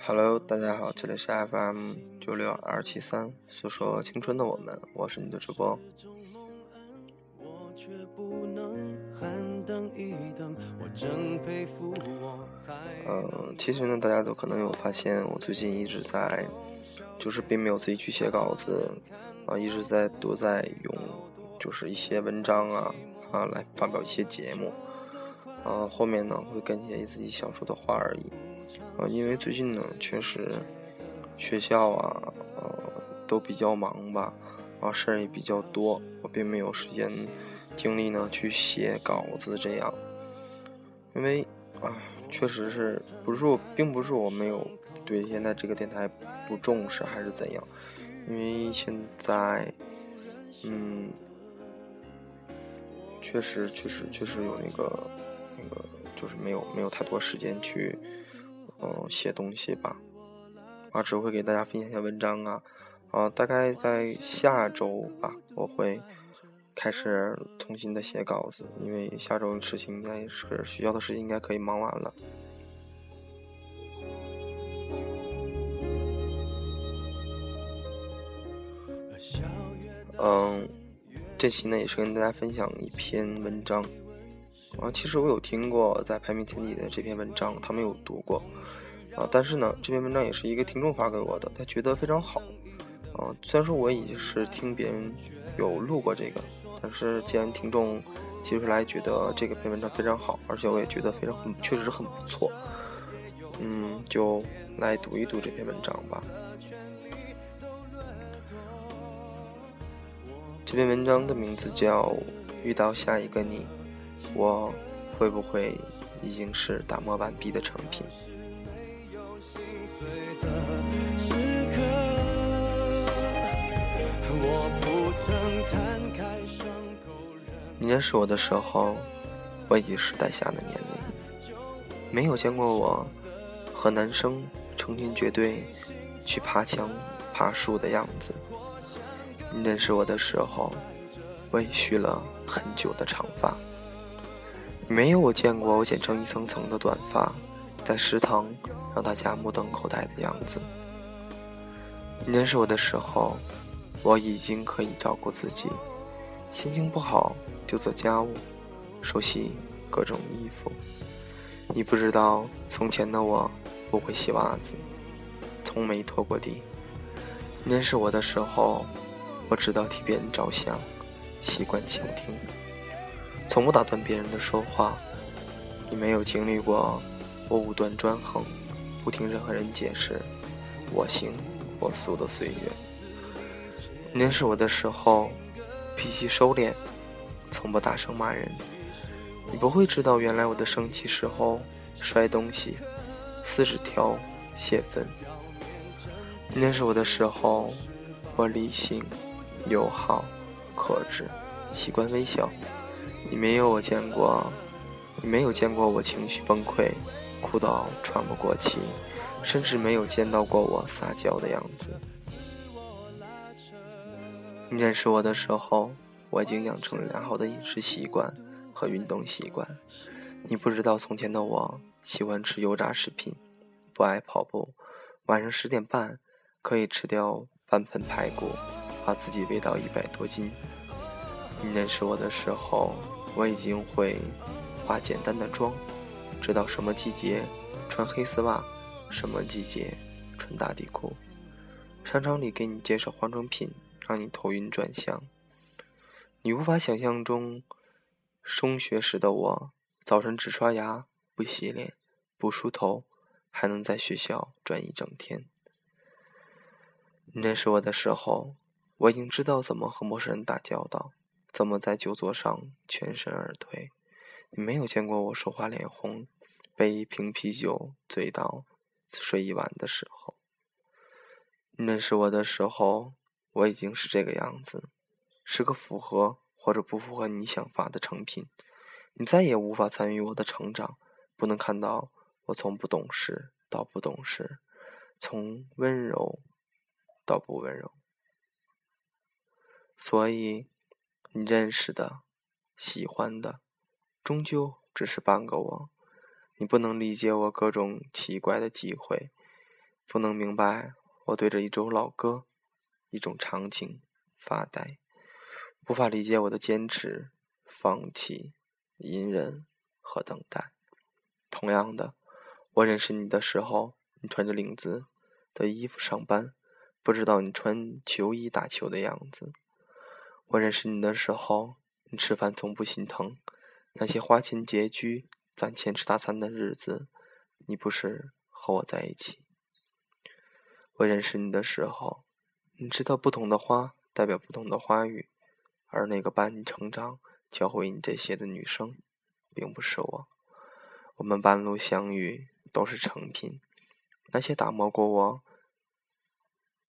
Hello，大家好，这里是 FM 九六二七三，诉说青春的我们，我是你的主播。嗯，其实呢，大家都可能有发现，我最近一直在，就是并没有自己去写稿子，啊，一直在都在用，就是一些文章啊啊来发表一些节目，啊，后面呢会跟一些自己想说的话而已，啊，因为最近呢确实学校啊，呃，都比较忙吧，啊，事儿也比较多，我并没有时间精力呢去写稿子这样，因为啊。确实是，不是我，并不是我没有对现在这个电台不重视，还是怎样？因为现在，嗯，确实，确实，确实有那个，那个，就是没有没有太多时间去，嗯，写东西吧。啊，只会给大家分享一些文章啊，啊，大概在下周吧，我会。开始重新的写稿子，因为下周的事情应该是学校的事情，应该可以忙完了。嗯，这期呢也是跟大家分享一篇文章。啊，其实我有听过在排名前几的这篇文章，他没有读过。啊，但是呢，这篇文章也是一个听众发给我的，他觉得非常好。啊，虽然说我也是听别人有录过这个。但是，既然听众提出来觉得这个篇文章非常好，而且我也觉得非常，确实很不错，嗯，就来读一读这篇文章吧。这篇文章的名字叫《遇到下一个你》，我会不会已经是打磨完毕的成品？你认识我的时候，我已是带下的年龄，没有见过我和男生成群结队去爬墙、爬树的样子。你认识我的时候，我已蓄了很久的长发。没有我见过我剪成一层层的短发，在食堂让大家目瞪口呆的样子。你认识我的时候，我已经可以照顾自己。心情不好就做家务，手洗各种衣服。你不知道，从前的我不会洗袜子，从没拖过地。认识我的时候，我知道替别人着想，习惯倾听，从不打断别人的说话。你没有经历过我武断专横，不听任何人解释，我行我素的岁月。认识我的时候。脾气收敛，从不大声骂人。你不会知道，原来我的生气时候摔东西、撕纸条、泄愤。认识我的时候，我理性、友好、克制，习惯微笑。你没有我见过，你没有见过我情绪崩溃、哭到喘不过气，甚至没有见到过我撒娇的样子。你认识我的时候，我已经养成了良好的饮食习惯和运动习惯。你不知道，从前的我喜欢吃油炸食品，不爱跑步，晚上十点半可以吃掉半盆排骨，把自己喂到一百多斤。你认识我的时候，我已经会化简单的妆，知道什么季节穿黑丝袜，什么季节穿打底裤。商场里给你介绍化妆品。让你头晕转向，你无法想象中，中学时的我，早晨只刷牙不洗脸不梳头，还能在学校转一整天。你认识我的时候，我已经知道怎么和陌生人打交道，怎么在酒桌上全身而退。你没有见过我说话脸红，被一瓶啤酒醉到睡一晚的时候。你认识我的时候。我已经是这个样子，是个符合或者不符合你想法的成品。你再也无法参与我的成长，不能看到我从不懂事到不懂事，从温柔到不温柔。所以，你认识的、喜欢的，终究只是半个我。你不能理解我各种奇怪的机会，不能明白我对着一首老歌、一种场景发呆，无法理解我的坚持、放弃、隐忍和等待。同样的，我认识你的时候，你穿着领子的衣服上班，不知道你穿球衣打球的样子。我认识你的时候，你吃饭从不心疼那些花钱拮据。攒钱吃大餐的日子，你不是和我在一起。我认识你的时候，你知道不同的花代表不同的花语，而那个伴你成长、教会你这些的女生，并不是我。我们半路相遇都是成品，那些打磨过我、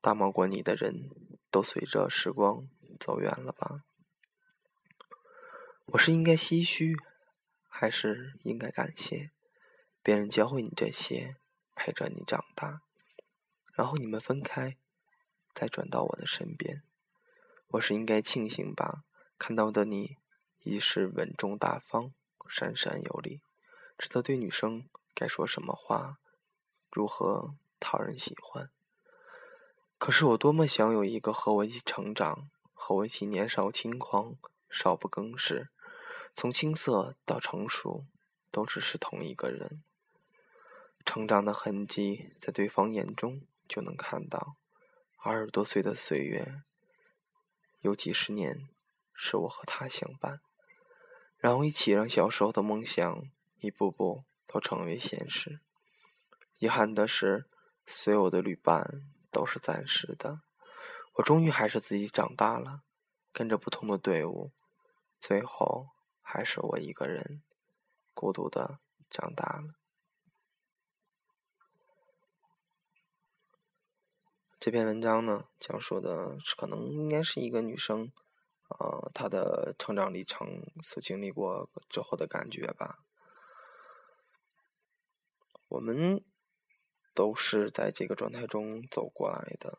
打磨过你的人，都随着时光走远了吧？我是应该唏嘘。还是应该感谢别人教会你这些，陪着你长大，然后你们分开，再转到我的身边。我是应该庆幸吧，看到的你已是稳重大方、闪闪有礼，知道对女生该说什么话，如何讨人喜欢。可是我多么想有一个和我一起成长、和我一起年少轻狂、少不更事。从青涩到成熟，都只是同一个人。成长的痕迹在对方眼中就能看到。二十多岁的岁月，有几十年是我和他相伴，然后一起让小时候的梦想一步步都成为现实。遗憾的是，所有的旅伴都是暂时的。我终于还是自己长大了，跟着不同的队伍，最后。还是我一个人孤独的长大了。这篇文章呢，讲述的是可能应该是一个女生，呃，她的成长历程所经历过之后的感觉吧。我们都是在这个状态中走过来的，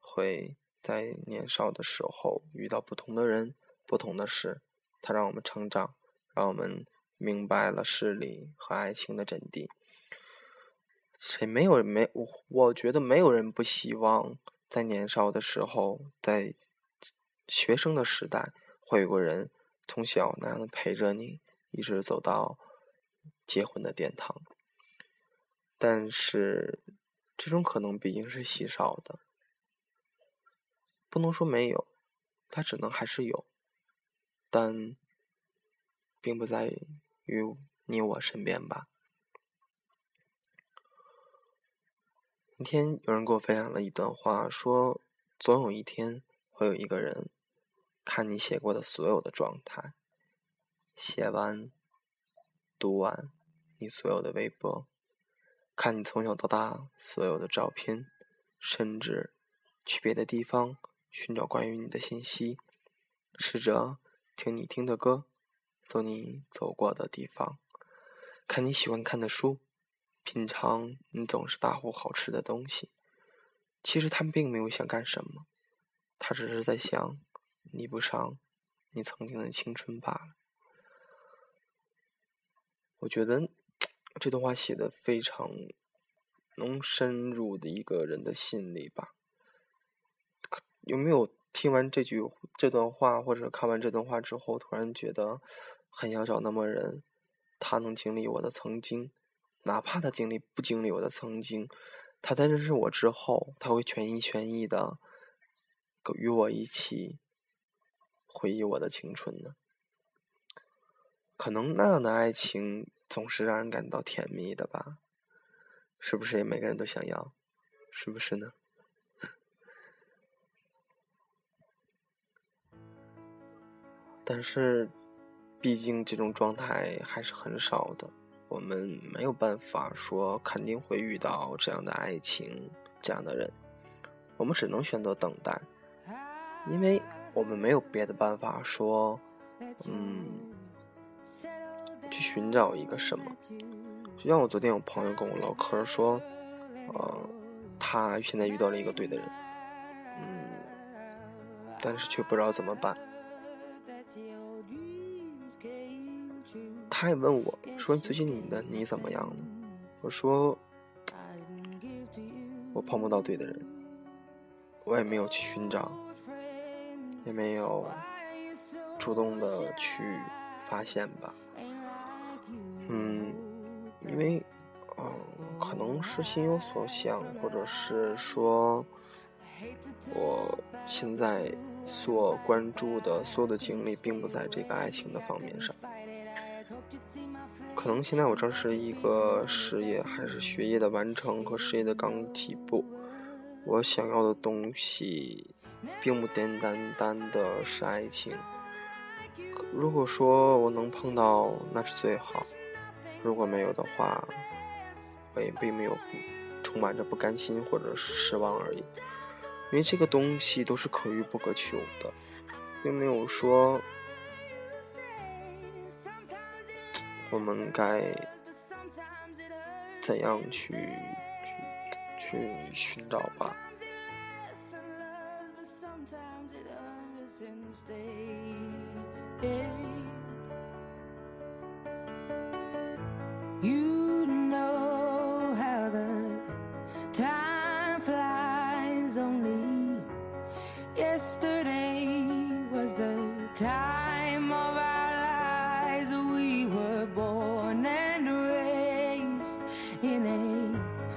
会在年少的时候遇到不同的人、不同的事。它让我们成长，让我们明白了势力和爱情的真谛。谁没有没我？我觉得没有人不希望在年少的时候，在学生的时代，会有个人从小那样的陪着你，一直走到结婚的殿堂。但是，这种可能毕竟是稀少的，不能说没有，它只能还是有。但并不在于你我身边吧。今天有人给我分享了一段话，说总有一天会有一个人看你写过的所有的状态，写完、读完你所有的微博，看你从小到大所有的照片，甚至去别的地方寻找关于你的信息，试着。听你听的歌，走你走过的地方，看你喜欢看的书，品尝你总是大呼好吃的东西。其实他们并没有想干什么，他只是在想弥补上你曾经的青春罢了。我觉得这段话写的非常能深入的一个人的心里吧。有没有？听完这句这段话，或者看完这段话之后，突然觉得很想找那么人，他能经历我的曾经，哪怕他经历不经历我的曾经，他在认识我之后，他会全心全意的与我一起回忆我的青春呢。可能那样的爱情总是让人感到甜蜜的吧？是不是？每个人都想要，是不是呢？但是，毕竟这种状态还是很少的，我们没有办法说肯定会遇到这样的爱情，这样的人，我们只能选择等待，因为我们没有别的办法说，嗯，去寻找一个什么。就像我昨天有朋友跟我唠嗑说，呃，他现在遇到了一个对的人，嗯，但是却不知道怎么办。他也问我说：“最近你的你怎么样呢？”我说：“我碰不到对的人，我也没有去寻找，也没有主动的去发现吧。嗯，因为，嗯，可能是心有所向，或者是说，我现在。”所关注的所有的精力，并不在这个爱情的方面上。可能现在我正是一个事业还是学业的完成和事业的刚起步，我想要的东西，并不简单单的是爱情。如果说我能碰到，那是最好；如果没有的话，我也并没有充满着不甘心或者是失望而已。因为这个东西都是可遇不可求的，并没有说我们该怎样去去去寻找吧。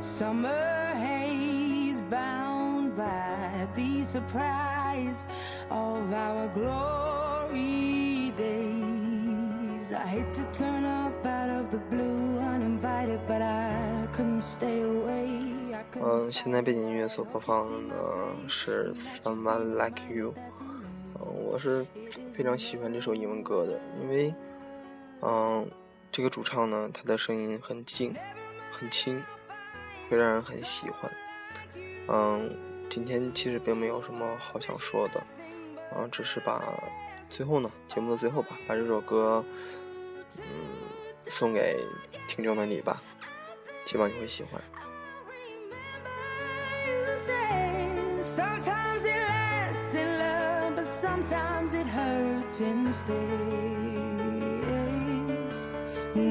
Summer haze bound by the surprise of our glory days. I hate to turn up out of the blue uninvited, but I couldn't stay away. 嗯，现在背景音乐所播放的呢是《Someone Like You》。嗯，我是非常喜欢这首英文歌的，因为，嗯，这个主唱呢，他的声音很静，很轻。会让人很喜欢，嗯，今天其实并没有什么好想说的，嗯，只是把最后呢，节目的最后吧，把这首歌，嗯，送给听众们你吧，希望你会喜欢。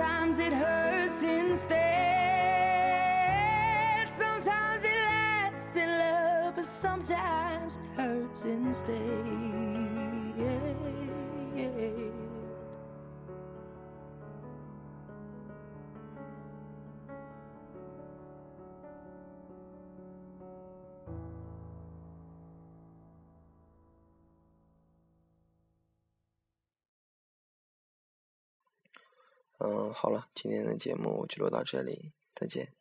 Sometimes it hurts instead. Sometimes it lasts in love, but sometimes it hurts instead. Yeah. 嗯，好了，今天的节目就录到这里，再见。